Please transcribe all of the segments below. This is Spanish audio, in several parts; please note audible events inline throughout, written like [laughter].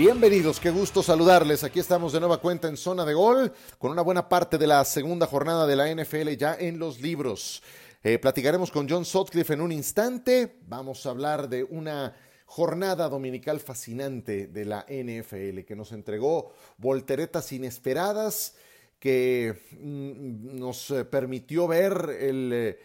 Bienvenidos, qué gusto saludarles. Aquí estamos de nueva cuenta en zona de gol con una buena parte de la segunda jornada de la NFL ya en los libros. Eh, platicaremos con John Sutcliffe en un instante. Vamos a hablar de una jornada dominical fascinante de la NFL que nos entregó volteretas inesperadas que mm, nos eh, permitió ver el eh,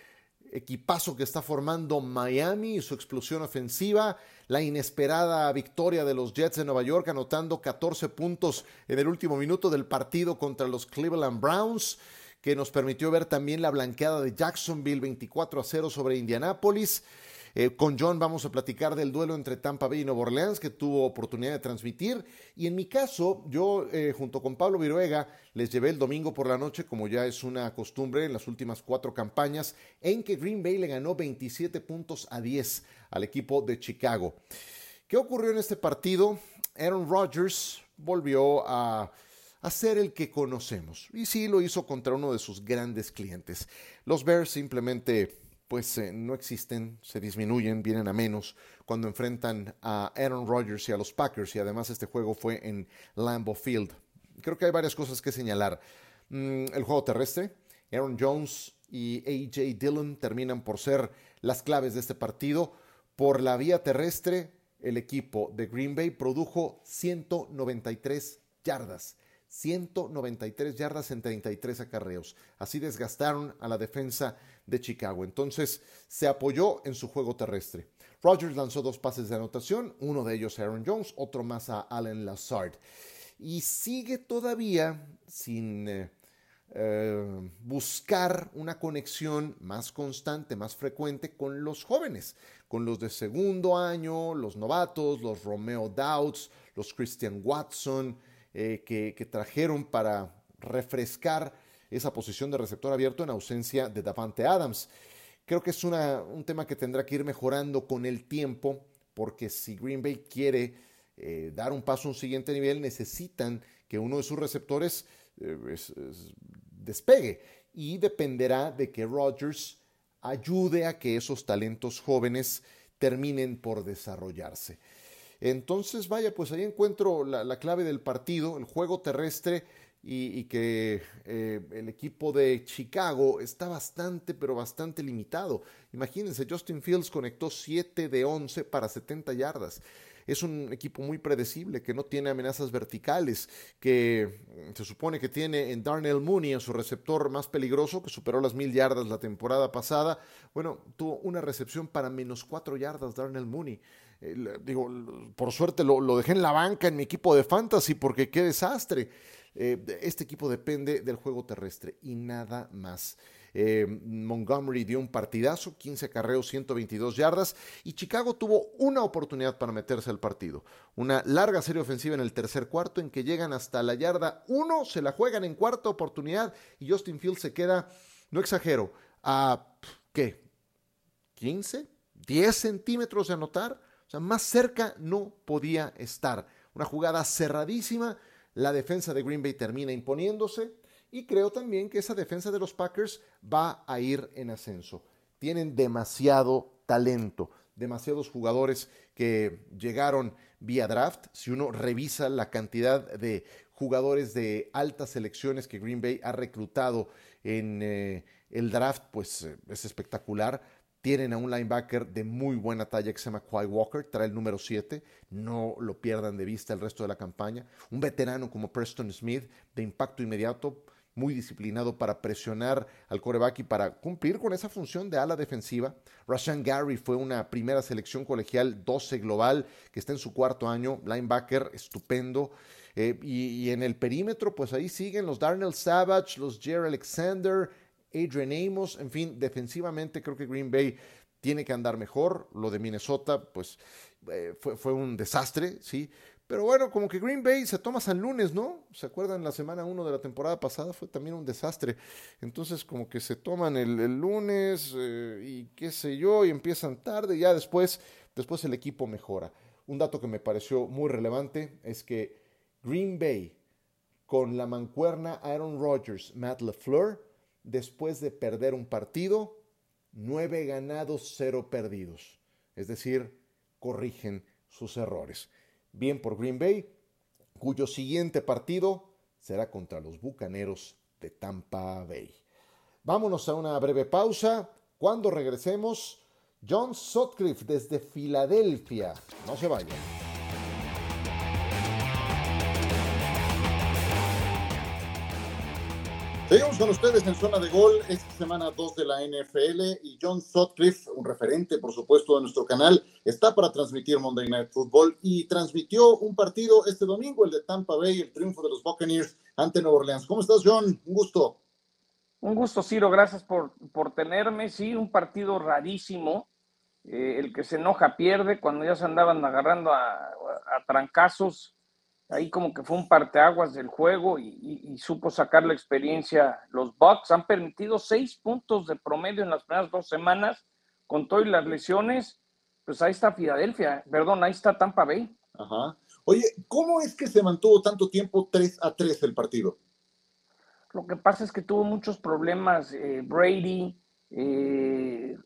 equipazo que está formando Miami y su explosión ofensiva, la inesperada victoria de los Jets de Nueva York anotando 14 puntos en el último minuto del partido contra los Cleveland Browns, que nos permitió ver también la blanqueada de Jacksonville 24 a 0 sobre Indianápolis. Eh, con John vamos a platicar del duelo entre Tampa Bay y Nueva Orleans que tuvo oportunidad de transmitir. Y en mi caso, yo eh, junto con Pablo Viruega les llevé el domingo por la noche, como ya es una costumbre en las últimas cuatro campañas, en que Green Bay le ganó 27 puntos a 10 al equipo de Chicago. ¿Qué ocurrió en este partido? Aaron Rodgers volvió a ser el que conocemos. Y sí lo hizo contra uno de sus grandes clientes. Los Bears simplemente pues eh, no existen, se disminuyen, vienen a menos cuando enfrentan a Aaron Rodgers y a los Packers y además este juego fue en Lambeau Field. Creo que hay varias cosas que señalar. Mm, el juego terrestre, Aaron Jones y AJ Dillon terminan por ser las claves de este partido. Por la vía terrestre, el equipo de Green Bay produjo 193 yardas. 193 yardas en 33 acarreos. Así desgastaron a la defensa de Chicago. Entonces se apoyó en su juego terrestre. Rodgers lanzó dos pases de anotación, uno de ellos a Aaron Jones, otro más a Allen Lazard. Y sigue todavía sin eh, eh, buscar una conexión más constante, más frecuente con los jóvenes, con los de segundo año, los novatos, los Romeo Doubts, los Christian Watson, eh, que trajeron para refrescar esa posición de receptor abierto en ausencia de Davante Adams. Creo que es un tema que tendrá que ir mejorando con el tiempo, porque si Green Bay quiere eh, dar un paso a un siguiente nivel, necesitan que uno de sus receptores eh, despegue y dependerá de que Rodgers ayude a que esos talentos jóvenes terminen por desarrollarse. Entonces, vaya, pues ahí encuentro la clave del partido, el juego terrestre y, que eh, el equipo de Chicago está bastante, pero bastante limitado. Imagínense, Justin Fields conectó 7 de 11 para 70 yardas. Es un equipo muy predecible, que no tiene amenazas verticales, que se supone que tiene en Darnell Mooney, en su receptor más peligroso, que superó las mil yardas la temporada pasada. Bueno, tuvo una recepción para menos 4 yardas Darnell Mooney. Eh, digo, por suerte lo dejé en la banca en mi equipo de fantasy porque qué desastre. Eh, este equipo depende del juego terrestre y nada más. Eh, Montgomery dio un partidazo, 15 carreos, 122 yardas, y Chicago tuvo una oportunidad para meterse al partido. Una larga serie ofensiva en el tercer cuarto en que llegan hasta la yarda 1, se la juegan en cuarta oportunidad y Justin Fields se queda, no exagero, a ¿qué? ¿15? ¿10 centímetros de anotar? O sea, más cerca no podía estar. Una jugada cerradísima la defensa de Green Bay termina imponiéndose y creo también que esa defensa de los Packers va a ir en ascenso. Tienen demasiado talento, demasiados jugadores que llegaron vía draft. Si uno revisa la cantidad de jugadores de altas selecciones que Green Bay ha reclutado en eh, el draft, pues eh, es espectacular. Tienen a un linebacker de muy buena talla que se llama Walker, trae el número 7, no lo pierdan de vista el resto de la campaña. Un veterano como Preston Smith, de impacto inmediato, muy disciplinado para presionar al coreback y para cumplir con esa función de ala defensiva. Rashan Gary fue una primera selección colegial 12 global que está en su cuarto año, linebacker estupendo. Eh, y, y, en el perímetro, pues ahí siguen los Darnell Savage, los Jerry Alexander, Adrian Amos, en fin, defensivamente creo que Green Bay tiene que andar mejor. Lo de Minnesota, pues eh, fue, un desastre, ¿sí? Pero bueno, como que Green Bay se toma San Lunes, ¿no? ¿Se acuerdan? La semana 1 de la temporada pasada fue también un desastre. Entonces, como que se toman el, lunes eh, y qué sé yo, y empiezan tarde, y ya después, después el equipo mejora. Un dato que me pareció muy relevante es que Green Bay, con la mancuerna Aaron Rodgers, Matt LeFleur, después de perder un partido, nueve ganados, cero perdidos. Es decir, corrigen sus errores. Bien por Green Bay, cuyo siguiente partido será contra los Bucaneros de Tampa Bay. Vámonos a una breve pausa. Cuando regresemos, John Sutcliffe desde Filadelfia. No se vayan. Seguimos con ustedes en zona de gol esta semana 2 de la NFL y John Sutcliffe, un referente por supuesto de nuestro canal, está para transmitir Monday Night Football y transmitió un partido este domingo, el de Tampa Bay, el triunfo de los Buccaneers ante Nueva Orleans. ¿Cómo estás John? Un gusto. Un gusto Ciro, gracias por, por tenerme. Sí, un partido rarísimo. Eh, el que se enoja pierde cuando ya se andaban agarrando a, a trancazos ahí como que fue un parteaguas del juego y, supo sacar la experiencia. Los Bucks han permitido seis puntos de promedio en las primeras dos semanas con todas las lesiones. Pues ahí está Filadelfia, perdón, ahí está Tampa Bay. Ajá. Oye, ¿cómo es que se mantuvo tanto tiempo 3 a 3 el partido? Lo que pasa es que tuvo muchos problemas eh, Brady eh,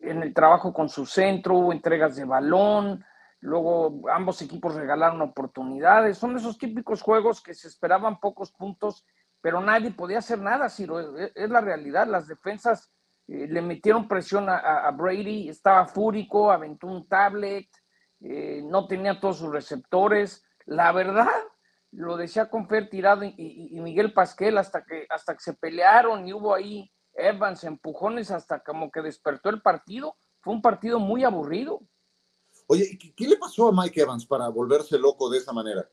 en el trabajo con su centro, hubo entregas de balón, Luego ambos equipos regalaron oportunidades. Son esos típicos juegos que se esperaban pocos puntos, pero nadie podía hacer nada, Ciro. Es, la realidad. Las defensas eh, le metieron presión a, Brady, estaba fúrico, aventó un tablet, eh, no tenía todos sus receptores. La verdad, lo decía con Fer Tirado y, Miguel Pasquel hasta que, hasta que se pelearon y hubo ahí Evans, empujones hasta como que despertó el partido. Fue un partido muy aburrido. Oye, ¿qué le pasó a Mike Evans para volverse loco de esa manera?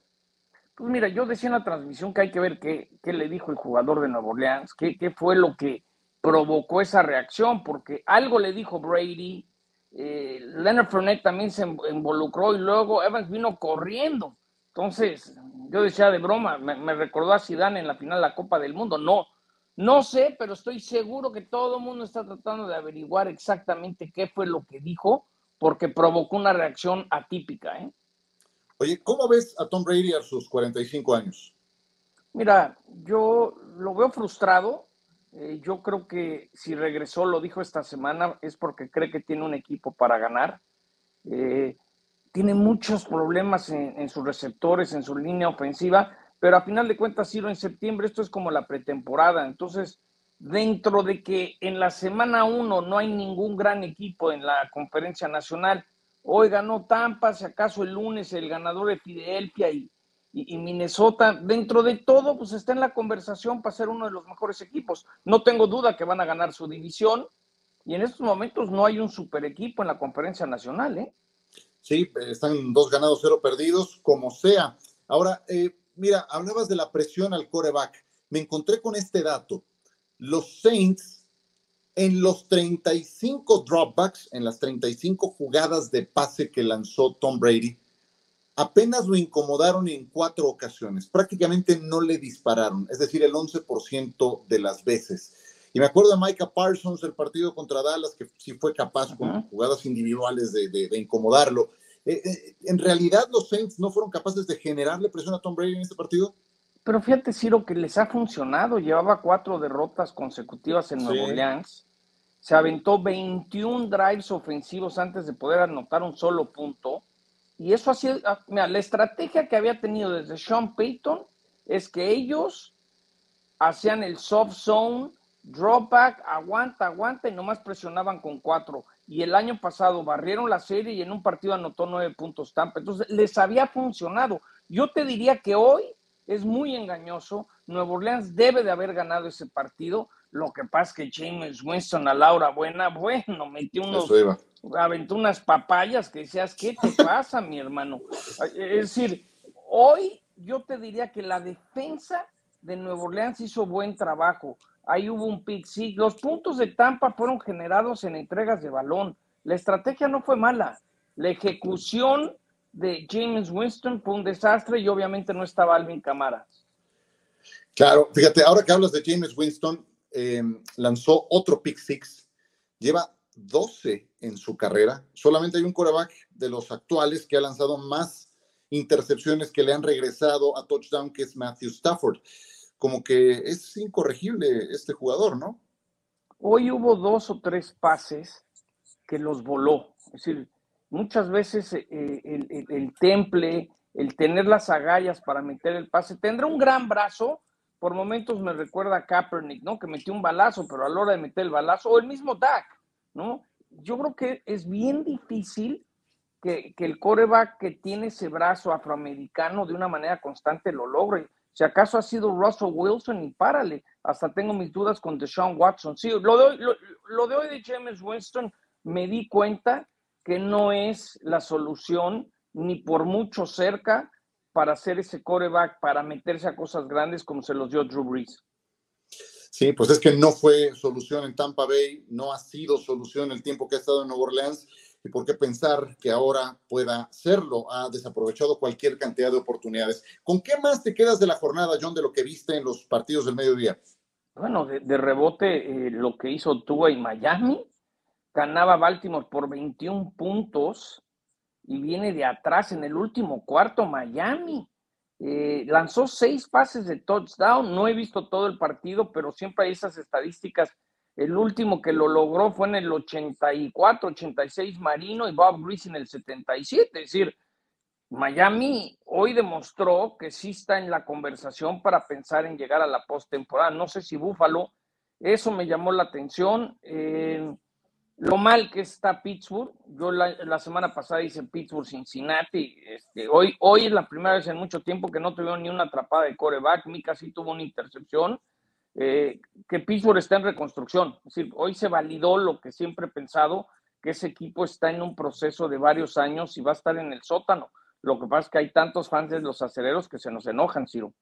Pues mira, yo decía en la transmisión que hay que ver qué, le dijo el jugador de Nueva Orleans, qué, qué, fue lo que provocó esa reacción, porque algo le dijo Brady, eh, Leonard Fournette también se involucró y luego Evans vino corriendo. Entonces, yo decía de broma, me, me recordó a Zidane en la final de la Copa del Mundo. No, no sé, pero estoy seguro que todo el mundo está tratando de averiguar exactamente qué fue lo que dijo porque provocó una reacción atípica. ¿eh? Oye, ¿cómo ves a Tom Brady a sus 45 años? Mira, yo lo veo frustrado. Eh, yo creo que si regresó, lo dijo esta semana, es porque cree que tiene un equipo para ganar. Eh, tiene muchos problemas en, en, sus receptores, en su línea ofensiva, pero a final de cuentas, Ciro, en septiembre esto es como la pretemporada. Entonces, dentro de que en la semana uno no hay ningún gran equipo en la conferencia nacional. Hoy ganó Tampa, si acaso el lunes el ganador de Filadelfia y, y, Minnesota. Dentro de todo, pues está en la conversación para ser uno de los mejores equipos. No tengo duda que van a ganar su división y en estos momentos no hay un super equipo en la conferencia nacional. ¿eh? Sí, están dos ganados, cero perdidos, como sea. Ahora, eh, mira, hablabas de la presión al coreback. Me encontré con este dato los Saints en los 35 dropbacks, en las 35 jugadas de pase que lanzó Tom Brady, apenas lo incomodaron en cuatro ocasiones. Prácticamente no le dispararon, es decir, el 11% de las veces. Y me acuerdo de Micah Parsons, el partido contra Dallas, que sí fue capaz con jugadas individuales de, incomodarlo. Eh, eh, en realidad, los Saints no fueron capaces de generarle presión a Tom Brady en este partido. Pero fíjate, Ciro, que les ha funcionado. Llevaba cuatro derrotas consecutivas en Nuevo Orleans. Se aventó 21 drives ofensivos antes de poder anotar un solo punto. Y eso ha sido, ah, mira, la estrategia que había tenido desde Sean Payton es que ellos hacían el soft zone, drop back, aguanta, aguanta y nomás presionaban con cuatro. Y el año pasado barrieron la serie y en un partido anotó nueve puntos Tampa. Entonces les había funcionado. Yo te diría que hoy es muy engañoso. Nuevo Orleans debe de haber ganado ese partido. Lo que pasa es que James Winston a Laura Buena, bueno, metió unos, aventó unas papayas que decías, ¿qué te pasa, mi hermano? Es decir, hoy yo te diría que la defensa de Nuevo Orleans hizo buen trabajo. Ahí hubo un pick, sí. Los puntos de Tampa fueron generados en entregas de balón. La estrategia no fue mala. La ejecución de James Winston fue un desastre y obviamente no estaba Alvin Camara. Claro, fíjate, ahora que hablas de James Winston, eh, lanzó otro pick six, lleva 12 en su carrera. Solamente hay un quarterback de los actuales que ha lanzado más intercepciones que le han regresado a touchdown, que es Matthew Stafford. Como que es incorregible este jugador, ¿no? Hoy hubo dos o tres pases que los voló. Es decir, muchas veces eh, el, temple, el tener las agallas para meter el pase. Tendrá un gran brazo, por momentos me recuerda a Kaepernick, ¿no? Que metió un balazo, pero a la hora de meter el balazo, o el mismo Dak, ¿no? Yo creo que es bien difícil que, que el coreback que tiene ese brazo afroamericano de una manera constante lo logre. Si acaso ha sido Russell Wilson y párale, hasta tengo mis dudas con Deshaun Watson. Sí, lo de, lo, lo de hoy de James Winston me di cuenta que no es la solución ni por mucho cerca para hacer ese coreback, para meterse a cosas grandes como se los dio Drew Brees. Sí, pues es que no fue solución en Tampa Bay, no ha sido solución el tiempo que ha estado en Nueva Orleans. ¿Y por qué pensar que ahora pueda serlo? Ha desaprovechado cualquier cantidad de oportunidades. ¿Con qué más te quedas de la jornada, John, de lo que viste en los partidos del mediodía? Bueno, de, de rebote, eh, lo que hizo Tua y Miami, ganaba Baltimore por 21 puntos y viene de atrás en el último cuarto Miami. Eh, lanzó seis pases de touchdown, no he visto todo el partido, pero siempre hay esas estadísticas. El último que lo logró fue en el 84, 86 Marino y Bob Grease en el 77. Es decir, Miami hoy demostró que sí está en la conversación para pensar en llegar a la postemporada. No sé si Buffalo, eso me llamó la atención. Eh, lo mal que está Pittsburgh, yo la, semana pasada hice Pittsburgh-Cincinnati, este, hoy, hoy es la primera vez en mucho tiempo que no tuvieron ni una atrapada de coreback, Mika sí tuvo una intercepción, eh, que Pittsburgh está en reconstrucción, es decir, hoy se validó lo que siempre he pensado, que ese equipo está en un proceso de varios años y va a estar en el sótano. Lo que pasa es que hay tantos fans de los acereros que se nos enojan, Ciro.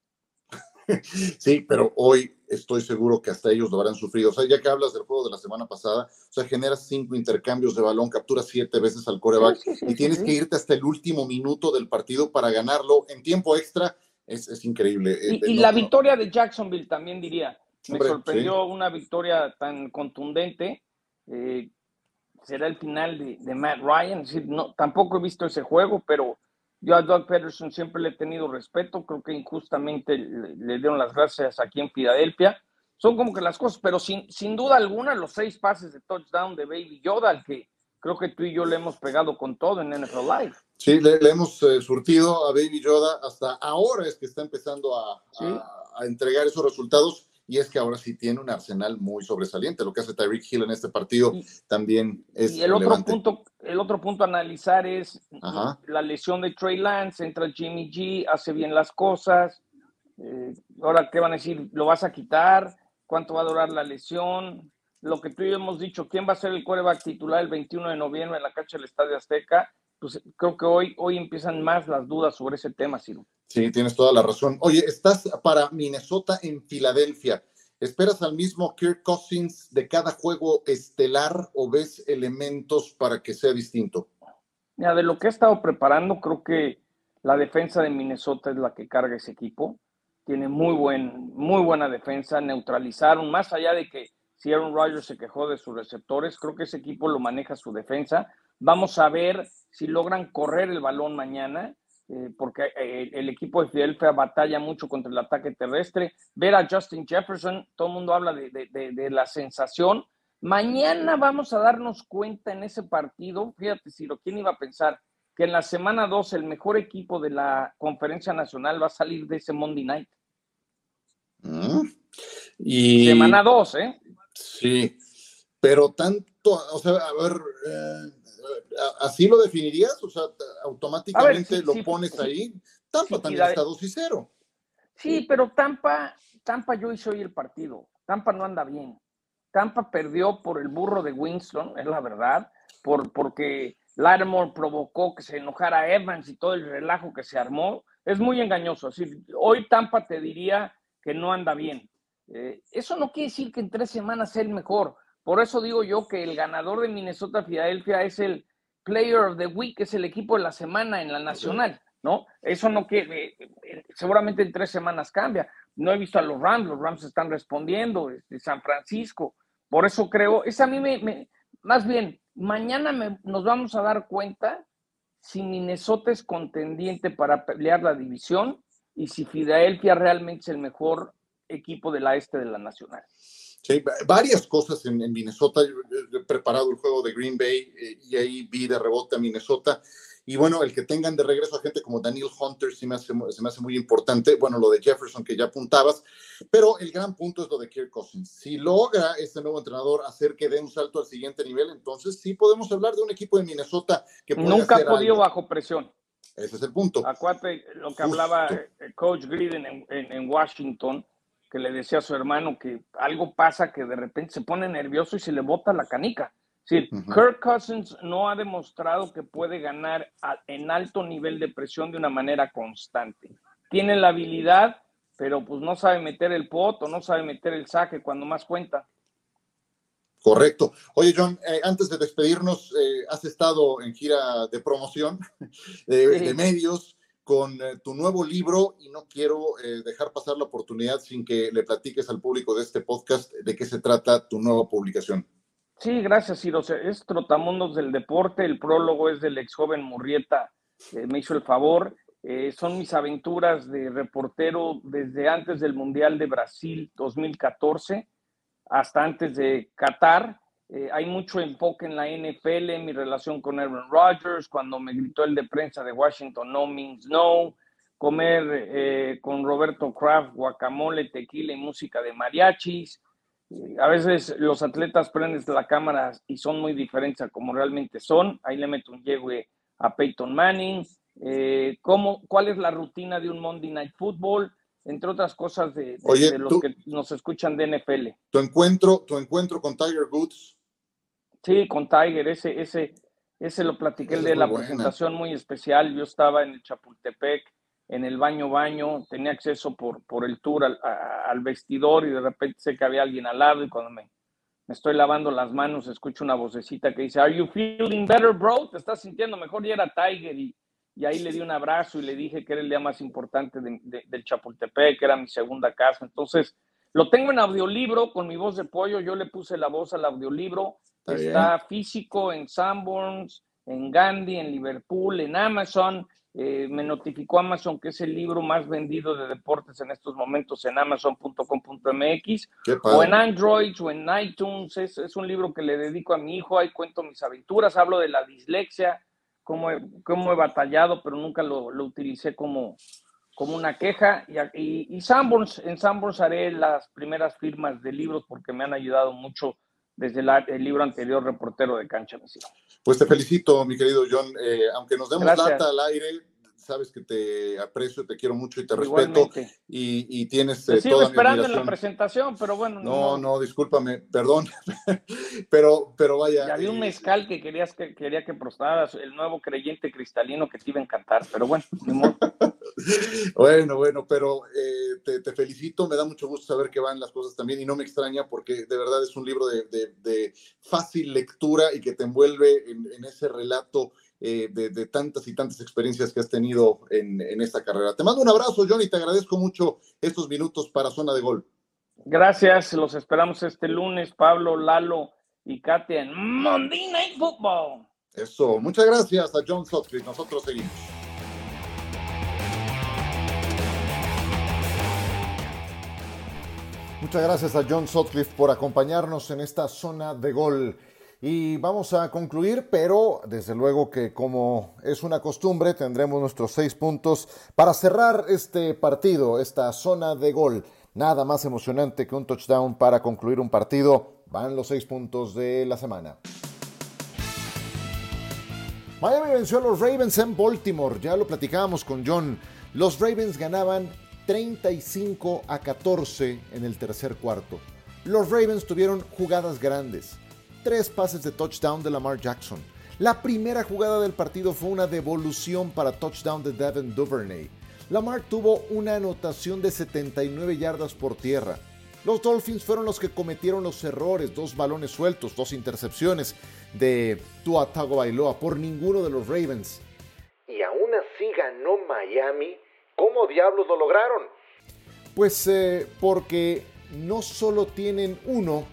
[laughs] Sí, pero hoy estoy seguro que hasta ellos lo habrán sufrido. O sea, ya que hablas del juego de la semana pasada, o sea, generas cinco intercambios de balón, capturas siete veces al coreback y tienes que irte hasta el último minuto del partido para ganarlo en tiempo extra. Es, increíble. Y, la victoria de Jacksonville también diría. Me sorprendió una victoria tan contundente. Eh, será el final de, de Matt Ryan. Es decir, no, tampoco he visto ese juego, pero yo a Doug Peterson siempre le he tenido respeto, creo que injustamente le, dieron las gracias aquí en Filadelfia. Son como que las cosas, pero sin, sin duda alguna los seis pases de touchdown de Baby Yoda, al que creo que tú y yo le hemos pegado con todo en NFL Live. Sí, le, hemos eh, surtido a Baby Yoda, hasta ahora es que está empezando a, a entregar esos resultados y es que ahora sí tiene un arsenal muy sobresaliente. Lo que hace Tyreek Hill en este partido también es. Y el otro punto, el otro punto a analizar es la lesión de Trey Lance, entra Jimmy G, hace bien las cosas. Eh, ahora, ¿qué van a decir? ¿Lo vas a quitar? ¿Cuánto va a durar la lesión? Lo que tú y yo hemos dicho, ¿quién va a ser el quarterback titular el 21 de noviembre en la cancha del Estadio Azteca? Pues creo que hoy, hoy empiezan más las dudas sobre ese tema, Ciro. Sí, tienes toda la razón. Oye, estás para Minnesota en Filadelfia. ¿Esperas al mismo Kirk Cousins de cada juego estelar o ves elementos para que sea distinto? Mira, de lo que he estado preparando, creo que la defensa de Minnesota es la que carga ese equipo. Tiene muy, buen, muy buena defensa, neutralizaron, más allá de que si Aaron Rodgers se quejó de sus receptores, creo que ese equipo lo maneja su defensa. Vamos a ver si logran correr el balón mañana eh, porque eh, el equipo de Filadelfia batalla mucho contra el ataque terrestre. Ver a Justin Jefferson, todo el mundo habla de, la sensación. Mañana vamos a darnos cuenta en ese partido, fíjate, Ciro, ¿quién iba a pensar que en la semana 2 el mejor equipo de la conferencia nacional va a salir de ese Monday Night? Mm. Y... Semana 2, ¿eh? Sí, pero tanto, o sea, a ver, eh, ¿Así lo definirías? O sea, automáticamente lo pones ahí. Tampa también está 2 y 0. Sí, pero Tampa, Tampa yo hice hoy el partido. Tampa no anda bien. Tampa perdió por el burro de Winston, es la verdad, por, porque Lattimore provocó que se enojara Evans y todo el relajo que se armó. Es muy engañoso. Así, hoy Tampa te diría que no anda bien. Eh, eso no quiere decir que en tres semanas sea el mejor. Por eso digo yo que el ganador de Minnesota Filadelfia es el Player of the Week, es el equipo de la semana en la nacional, ¿no? Eso no quiere, eh, eh, seguramente en tres semanas cambia. No he visto a los Rams, los Rams están respondiendo, de este, San Francisco. Por eso creo, es a mí me, más bien, mañana nos vamos a dar cuenta si Minnesota es contendiente para pelear la división y si Filadelfia realmente es el mejor equipo de la este de la nacional. Sí, varias cosas en, Minnesota. he preparado el juego de Green Bay eh, y ahí vi de rebote a Minnesota. Y bueno, el que tengan de regreso a gente como Daniel Hunter se me hace, se me hace muy importante. Bueno, lo de Jefferson que ya apuntabas, pero el gran punto es lo de Kirk Cousins. Si logra este nuevo entrenador hacer que dé un salto al siguiente nivel, entonces sí podemos hablar de un equipo de Minnesota que nunca ha podido bajo presión. Ese es el punto. Acuérdate lo que hablaba el eh, Coach Green en, en, Washington, que le decía a su hermano que algo pasa que de repente se pone nervioso y se le bota la canica. Sí, Kirk Cousins no ha demostrado que puede ganar en alto nivel de presión de una manera constante. Tiene la habilidad, pero pues no sabe meter el poto, no sabe meter el saque cuando más cuenta. Correcto. Oye, John, eh, antes de despedirnos, eh, has estado en gira de promoción [laughs] de, medios con eh, tu nuevo libro y no quiero dejar pasar la oportunidad sin que le platiques al público de este podcast de qué se trata tu nueva publicación. Sí, gracias, Ciro. Es Trotamundos del Deporte. El prólogo es del ex joven Murrieta, me hizo el favor. son mis aventuras de reportero desde antes del Mundial de Brasil 2014 hasta antes de Qatar. Eh, hay mucho enfoque en la NFL, en mi relación con Aaron Rodgers, cuando me gritó el de prensa de Washington, no means no, comer eh, con Roberto Kraft guacamole, tequila y música de mariachis. Eh, a veces los atletas prenden la cámara y son muy diferentes a como realmente son. Ahí le meto un llegue a Peyton Manning. ¿cómo, ¿Cuál es la rutina de un Monday Night Football? entre otras cosas de, los que nos escuchan de NFL. Tu encuentro, tu encuentro con Tiger Woods. Sí, con Tiger, ese, ese, ese lo platiqué el de la presentación muy especial. Yo estaba en el Chapultepec, en el baño baño, tenía acceso por, por el tour al, vestidor y de repente sé que había alguien al lado y cuando me, me estoy lavando las manos escucho una vocecita que dice, Are you feeling better, bro? ¿Te estás sintiendo mejor? Y era Tiger y y ahí le di un abrazo y le dije que era el día más importante del Chapultepec, que era mi segunda casa. Entonces, lo tengo en audiolibro con mi voz de pollo, yo le puse la voz al audiolibro, está, físico en Sanborns, en Gandhi, en Liverpool, en Amazon. Eh, me notificó Amazon que es el libro más vendido de deportes en estos momentos en amazon.com.mx o en Android o en iTunes. Es, es, un libro que le dedico a mi hijo, ahí cuento mis aventuras, hablo de la dislexia, cómo he, cómo he batallado, pero nunca lo, lo utilicé como, como una queja. Y, y, Sanborns, en Sanborns haré las primeras firmas de libros porque me han ayudado mucho desde el libro anterior, Reportero de Cancha. Pues te felicito, mi querido John. Eh, aunque nos demos lata al aire, sabes que te aprecio, te quiero mucho y te respeto. Y, y, tienes. Eh, sigo esperando en la presentación, pero bueno. No, no, discúlpame, perdón. [laughs] pero, pero vaya. Ya había un eh, mezcal que querías que quería que prostaras, el nuevo creyente cristalino que te iba a encantar, pero bueno, ni modo. [laughs] bueno, bueno, pero eh, te, felicito, me da mucho gusto saber que van las cosas también y no me extraña porque de verdad es un libro de, fácil lectura y que te envuelve en, en ese relato eh, de, tantas y tantas experiencias que has tenido en, esta carrera. Te mando un abrazo, Johnny, te agradezco mucho estos minutos para Zona de Gol. Gracias, los esperamos este lunes, Pablo, Lalo y Katia en Monday Night Football. Eso, muchas gracias a John Sutcliffe, nosotros seguimos. Muchas gracias a John Sutcliffe por acompañarnos en esta zona de gol. Y vamos a concluir, pero desde luego que como es una costumbre, tendremos nuestros seis puntos para cerrar este partido, esta zona de gol. Nada más emocionante que un touchdown para concluir un partido. Van los seis puntos de la semana. Miami venció a los Ravens en Baltimore, ya lo platicábamos con John. Los Ravens ganaban 35 a 14 en el tercer cuarto. Los Ravens tuvieron jugadas grandes tres pases de touchdown de Lamar Jackson. La primera jugada del partido fue una devolución para touchdown de Devin Duvernay. Lamar tuvo una anotación de 79 yardas por tierra. Los Dolphins fueron los que cometieron los errores, dos balones sueltos, dos intercepciones de Tua Tagovailoa por ninguno de los Ravens. Y aún así ganó Miami. ¿Cómo diablos lo lograron? Pues eh, porque no solo tienen uno,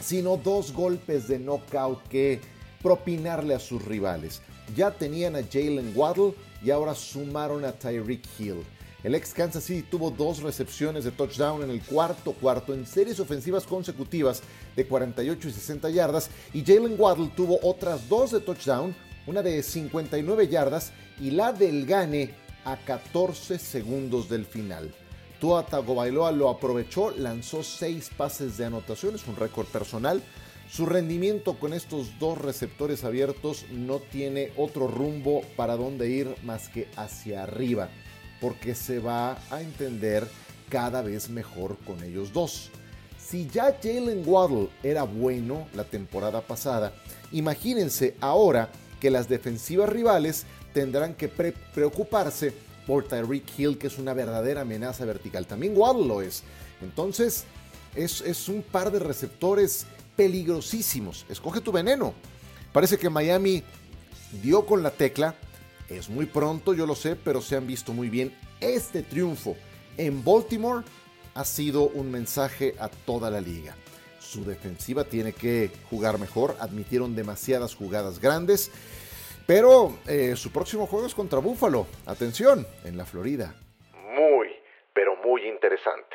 sino dos golpes de knockout que propinarle a sus rivales. Ya tenían a Jalen Waddle y ahora sumaron a Tyreek Hill. El ex Kansas City tuvo dos recepciones de touchdown en el cuarto cuarto en series ofensivas consecutivas de 48 y 60 yardas y Jalen Waddle tuvo otras dos de touchdown una de 59 yardas y la del gane a 14 segundos del final. Tua Tagovailoa lo aprovechó, lanzó 6 pases de anotación, es un récord personal. Su rendimiento con estos dos receptores abiertos no tiene otro rumbo para dónde ir más que hacia arriba, porque se va a entender cada vez mejor con ellos dos. Si ya Jalen Waddle era bueno la temporada pasada, imagínense ahora que las defensivas rivales tendrán que preocuparse por Tyreek Hill, que es una verdadera amenaza vertical. También Waddle lo es. Entonces, es, es un par de receptores peligrosísimos. Escoge tu veneno. Parece que Miami dio con la tecla. Es muy pronto, yo lo sé, pero se han visto muy bien. Este triunfo en Baltimore ha sido un mensaje a toda la liga. Su defensiva tiene que jugar mejor, admitieron demasiadas jugadas grandes, pero eh, su próximo juego es contra Buffalo. Atención, en la Florida. Muy, pero muy interesante.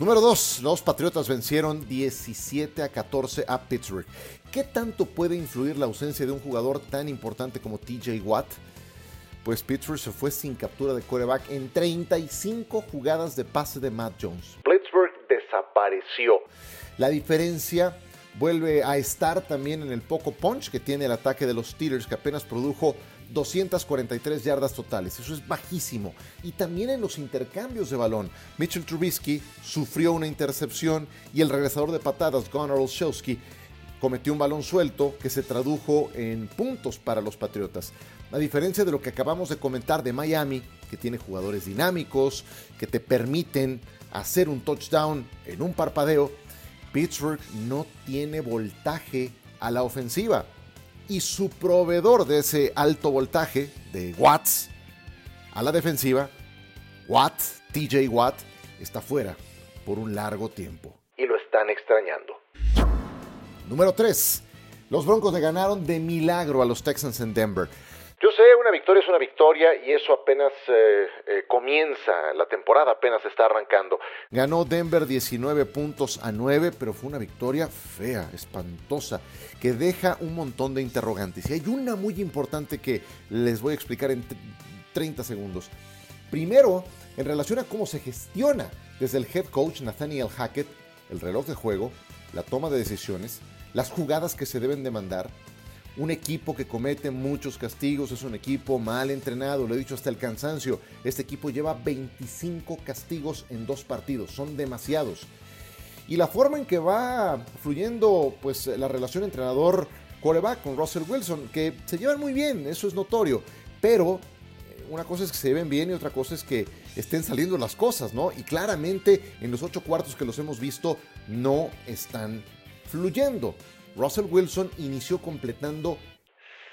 Número 2. Los Patriotas vencieron 17 a 14 a Pittsburgh. ¿Qué tanto puede influir la ausencia de un jugador tan importante como TJ Watt? pues Pittsburgh se fue sin captura de quarterback en 35 jugadas de pase de Matt Jones. Pittsburgh desapareció. La diferencia vuelve a estar también en el poco punch que tiene el ataque de los Steelers, que apenas produjo 243 yardas totales. Eso es bajísimo. Y también en los intercambios de balón. Mitchell Trubisky sufrió una intercepción y el regresador de patadas, Gunnar Olszewski, cometió un balón suelto que se tradujo en puntos para los Patriotas. A diferencia de lo que acabamos de comentar de Miami, que tiene jugadores dinámicos, que te permiten hacer un touchdown en un parpadeo, Pittsburgh no tiene voltaje a la ofensiva. Y su proveedor de ese alto voltaje, de Watts, a la defensiva, Watt, TJ Watt, está fuera por un largo tiempo. Y lo están extrañando. Número 3. Los Broncos le ganaron de milagro a los Texans en Denver. Yo sé, una victoria es una victoria y eso apenas eh, eh, comienza, la temporada apenas está arrancando. Ganó Denver 19 puntos a 9, pero fue una victoria fea, espantosa, que deja un montón de interrogantes. Y hay una muy importante que les voy a explicar en 30 segundos. Primero, en relación a cómo se gestiona desde el head coach Nathaniel Hackett el reloj de juego, la toma de decisiones, las jugadas que se deben demandar. Un equipo que comete muchos castigos es un equipo mal entrenado, lo he dicho hasta el cansancio. Este equipo lleva 25 castigos en dos partidos, son demasiados. Y la forma en que va fluyendo pues la relación entrenador coreback con Russell Wilson, que se llevan muy bien, eso es notorio, pero eh, una cosa es que se lleven bien y otra cosa es que estén saliendo las cosas, ¿no? Y claramente en los ocho cuartos que los hemos visto no están fluyendo. Russell Wilson inició completando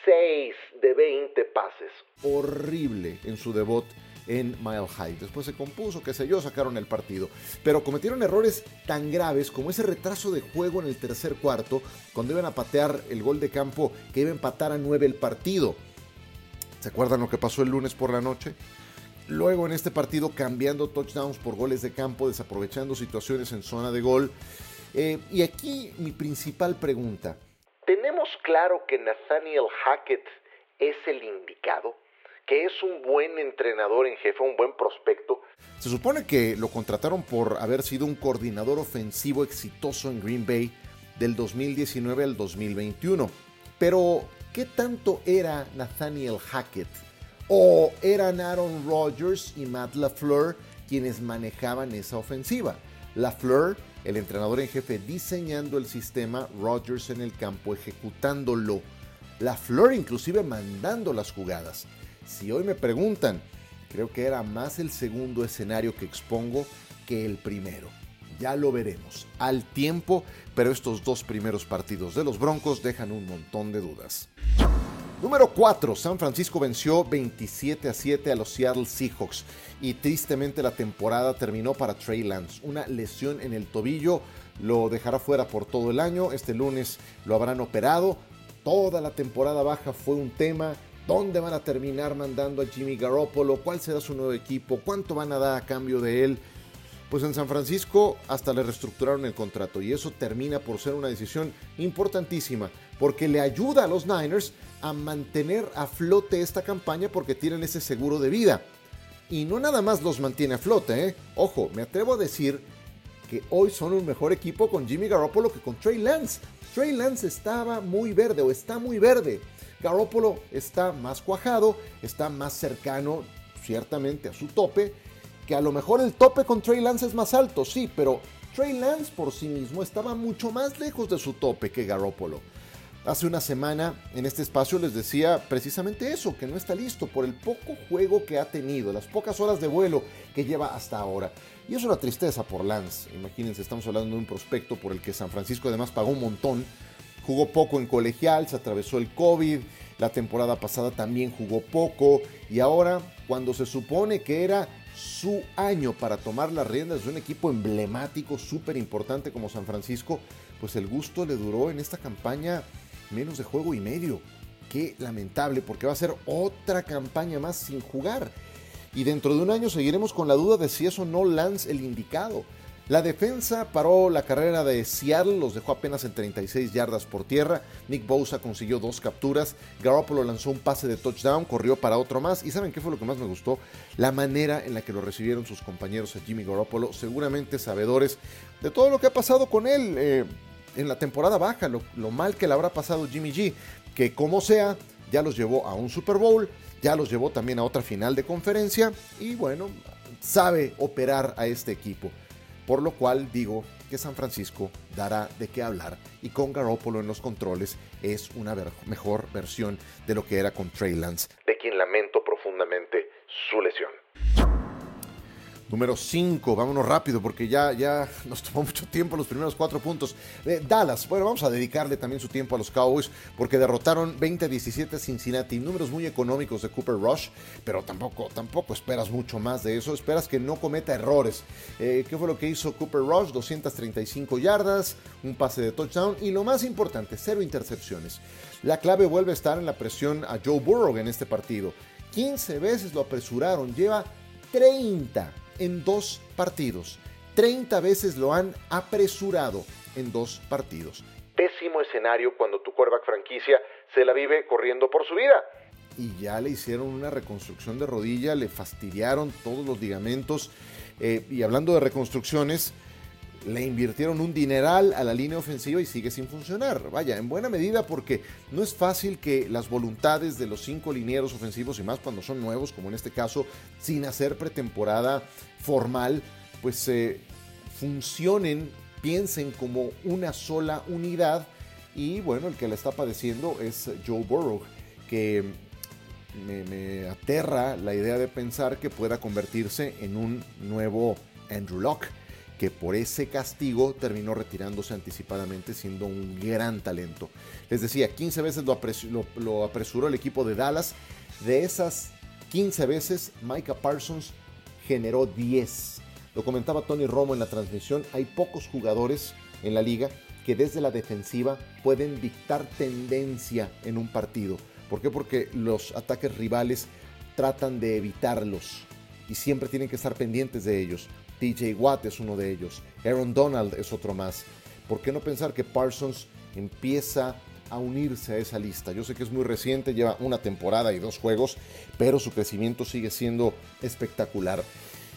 6 de 20 pases. Horrible en su debut en Mile High. Después se compuso, qué sé yo, sacaron el partido. Pero cometieron errores tan graves como ese retraso de juego en el tercer cuarto, cuando iban a patear el gol de campo que iba a empatar a 9 el partido. ¿Se acuerdan lo que pasó el lunes por la noche? Luego en este partido cambiando touchdowns por goles de campo, desaprovechando situaciones en zona de gol. Eh, y aquí mi principal pregunta. ¿Tenemos claro que Nathaniel Hackett es el indicado? ¿Que es un buen entrenador en jefe, un buen prospecto? Se supone que lo contrataron por haber sido un coordinador ofensivo exitoso en Green Bay del 2019 al 2021. Pero, ¿qué tanto era Nathaniel Hackett? ¿O eran Aaron Rodgers y Matt LaFleur quienes manejaban esa ofensiva? LaFleur el entrenador en jefe diseñando el sistema, Rodgers en el campo ejecutándolo, la Flor inclusive mandando las jugadas. Si hoy me preguntan, creo que era más el segundo escenario que expongo que el primero. Ya lo veremos al tiempo, pero estos dos primeros partidos de los Broncos dejan un montón de dudas. Número 4. San Francisco venció 27 a 7 a los Seattle Seahawks y tristemente la temporada terminó para Trey Lance. Una lesión en el tobillo lo dejará fuera por todo el año. Este lunes lo habrán operado. Toda la temporada baja fue un tema. ¿Dónde van a terminar mandando a Jimmy Garoppolo? ¿Cuál será su nuevo equipo? ¿Cuánto van a dar a cambio de él? pues en San Francisco hasta le reestructuraron el contrato y eso termina por ser una decisión importantísima porque le ayuda a los Niners a mantener a flote esta campaña porque tienen ese seguro de vida. Y no nada más los mantiene a flote, ¿eh? Ojo, me atrevo a decir que hoy son un mejor equipo con Jimmy Garoppolo que con Trey Lance. Trey Lance estaba muy verde o está muy verde. Garoppolo está más cuajado, está más cercano ciertamente a su tope, que a lo mejor el tope con Trey Lance es más alto, sí, pero Trey Lance por sí mismo estaba mucho más lejos de su tope que Garoppolo. Hace una semana en este espacio les decía precisamente eso, que no está listo por el poco juego que ha tenido, las pocas horas de vuelo que lleva hasta ahora. Y es una tristeza por Lance. Imagínense, estamos hablando de un prospecto por el que San Francisco además pagó un montón. Jugó poco en colegial, se atravesó el COVID, la temporada pasada también jugó poco y ahora cuando se supone que era su año para tomar las riendas de un equipo emblemático, súper importante como San Francisco, pues el gusto le duró en esta campaña menos de juego y medio. Qué lamentable, porque va a ser otra campaña más sin jugar. Y dentro de un año seguiremos con la duda de si eso no Lance el indicado. La defensa paró la carrera de Seattle, los dejó apenas en 36 yardas por tierra. Nick Bosa consiguió dos capturas. Garoppolo lanzó un pase de touchdown, corrió para otro más. ¿Y saben qué fue lo que más me gustó? La manera en la que lo recibieron sus compañeros a Jimmy Garoppolo, seguramente sabedores de todo lo que ha pasado con él. Eh, en la temporada baja, lo, mal que le habrá pasado Jimmy G, que como sea, ya los llevó a un Super Bowl, ya los llevó también a otra final de conferencia y bueno, sabe operar a este equipo. Por lo cual digo que San Francisco dará de qué hablar y con Garoppolo en los controles es una mejor versión de lo que era con Trey Lance, de quien lamento profundamente su lesión. Número 5, vámonos rápido porque ya, ya [laughs] nos tomó mucho tiempo los primeros cuatro puntos. Eh, Dallas, bueno, vamos a dedicarle también su tiempo a los Cowboys porque derrotaron 20-17 a Cincinnati. Números muy económicos de Cooper Rush, pero tampoco, tampoco esperas mucho más de eso. Esperas que no cometa errores. Eh, ¿Qué fue lo que hizo Cooper Rush? 235 yardas, un pase de touchdown y lo más importante, cero intercepciones. La clave vuelve a estar en la presión a Joe Burrow en este partido. 15 veces lo apresuraron, lleva 30 en dos partidos. 30 veces lo han apresurado en dos partidos. Pésimo escenario cuando tu quarterback franquicia se la vive corriendo por su vida. Y ya le hicieron una reconstrucción de rodilla, le fastidiaron todos los ligamentos. Eh, y hablando de reconstrucciones, le invirtieron un dineral a la línea ofensiva y sigue sin funcionar. Vaya, en buena medida porque no es fácil que las voluntades de los cinco linieros ofensivos, y más cuando son nuevos, como en este caso, sin hacer pretemporada formal, pues eh, funcionen, piensen como una sola unidad. Y bueno, el que la está padeciendo es Joe Burrow, que me, me aterra la idea de pensar que pueda convertirse en un nuevo Andrew Locke que por ese castigo terminó retirándose anticipadamente siendo un gran talento. Les decía, 15 veces lo, apresuró el equipo de Dallas. De esas 15 veces, Micah Parsons generó 10. Lo comentaba Tony Romo en la transmisión, hay pocos jugadores en la liga que desde la defensiva pueden dictar tendencia en un partido. ¿Por qué? Porque los ataques rivales tratan de evitarlos y siempre tienen que estar pendientes de ellos. TJ Watt es uno de ellos, Aaron Donald es otro más. ¿Por qué no pensar que Parsons empieza a unirse a esa lista? Yo sé que es muy reciente, lleva una temporada y dos juegos, pero su crecimiento sigue siendo espectacular.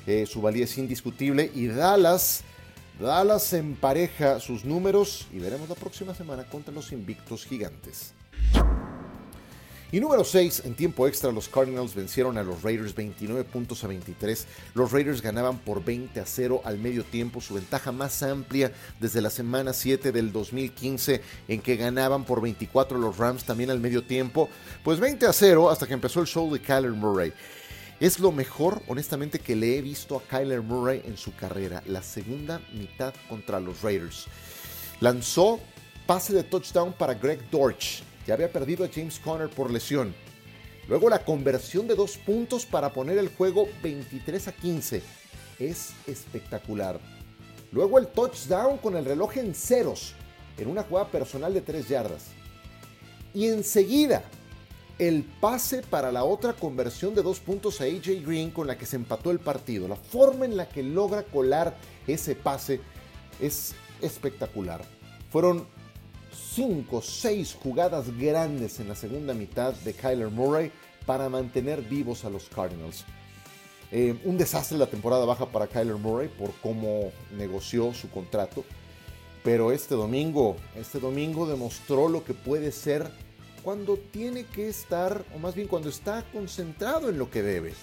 Eh, su valía es indiscutible y Dallas, Dallas empareja sus números y veremos la próxima semana contra los invictos gigantes. Y número 6, en tiempo extra, los Cardinals vencieron a los Raiders 29 puntos a 23. Los Raiders ganaban por 20 a 0 al medio tiempo, su ventaja más amplia desde la semana 7 del 2015, en que ganaban por 24 los Rams también al medio tiempo. Pues 20 a 0 hasta que empezó el show de Kyler Murray. Es lo mejor, honestamente, que le he visto a Kyler Murray en su carrera. La segunda mitad contra los Raiders. Lanzó pase de touchdown para Greg Dortch ya había perdido a James Conner por lesión. Luego la conversión de dos puntos para poner el juego 23 a 15. Es espectacular. Luego el touchdown con el reloj en ceros en una jugada personal de 3 yardas. Y enseguida el pase para la otra conversión de dos puntos a AJ Green con la que se empató el partido. La forma en la que logra colar ese pase es espectacular. Fueron cinco, seis jugadas grandes en la segunda mitad de Kyler Murray para mantener vivos a los Cardinals. Eh, un desastre la temporada baja para Kyler Murray por cómo negoció su contrato. Pero este domingo, este domingo demostró lo que puede ser cuando tiene que estar, o más bien cuando está concentrado en lo que debe.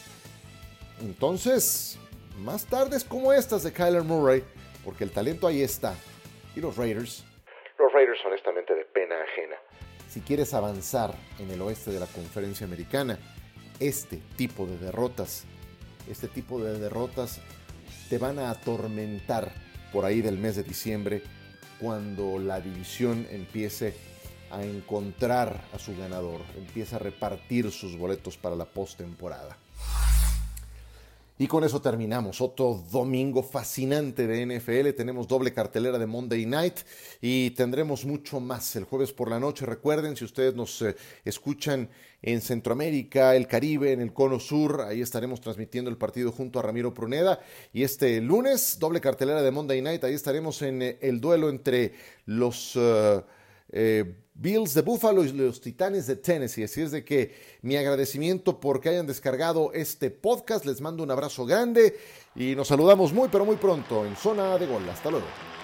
Entonces, más tardes como estas de Kyler Murray, porque el talento ahí está. Y los Raiders. Los Raiders honestamente de pena ajena. Si quieres avanzar en el oeste de la conferencia americana, este tipo de derrotas, este tipo de derrotas te van a atormentar por ahí del mes de diciembre cuando la división empiece a encontrar a su ganador, empieza a repartir sus boletos para la postemporada. Y con eso terminamos. Otro domingo fascinante de NFL. Tenemos doble cartelera de Monday Night y tendremos mucho más el jueves por la noche. Recuerden, si ustedes nos eh, escuchan en Centroamérica, el Caribe, en el Cono Sur, ahí estaremos transmitiendo el partido junto a Ramiro Pruneda. Y este lunes, doble cartelera de Monday Night, ahí estaremos en eh, el duelo entre los... Eh, Bills de Buffalo y los Titanes de Tennessee. Así es de que mi agradecimiento por que hayan descargado este podcast. Les mando un abrazo grande y nos saludamos muy pero muy pronto en Zona de Gol. Hasta luego.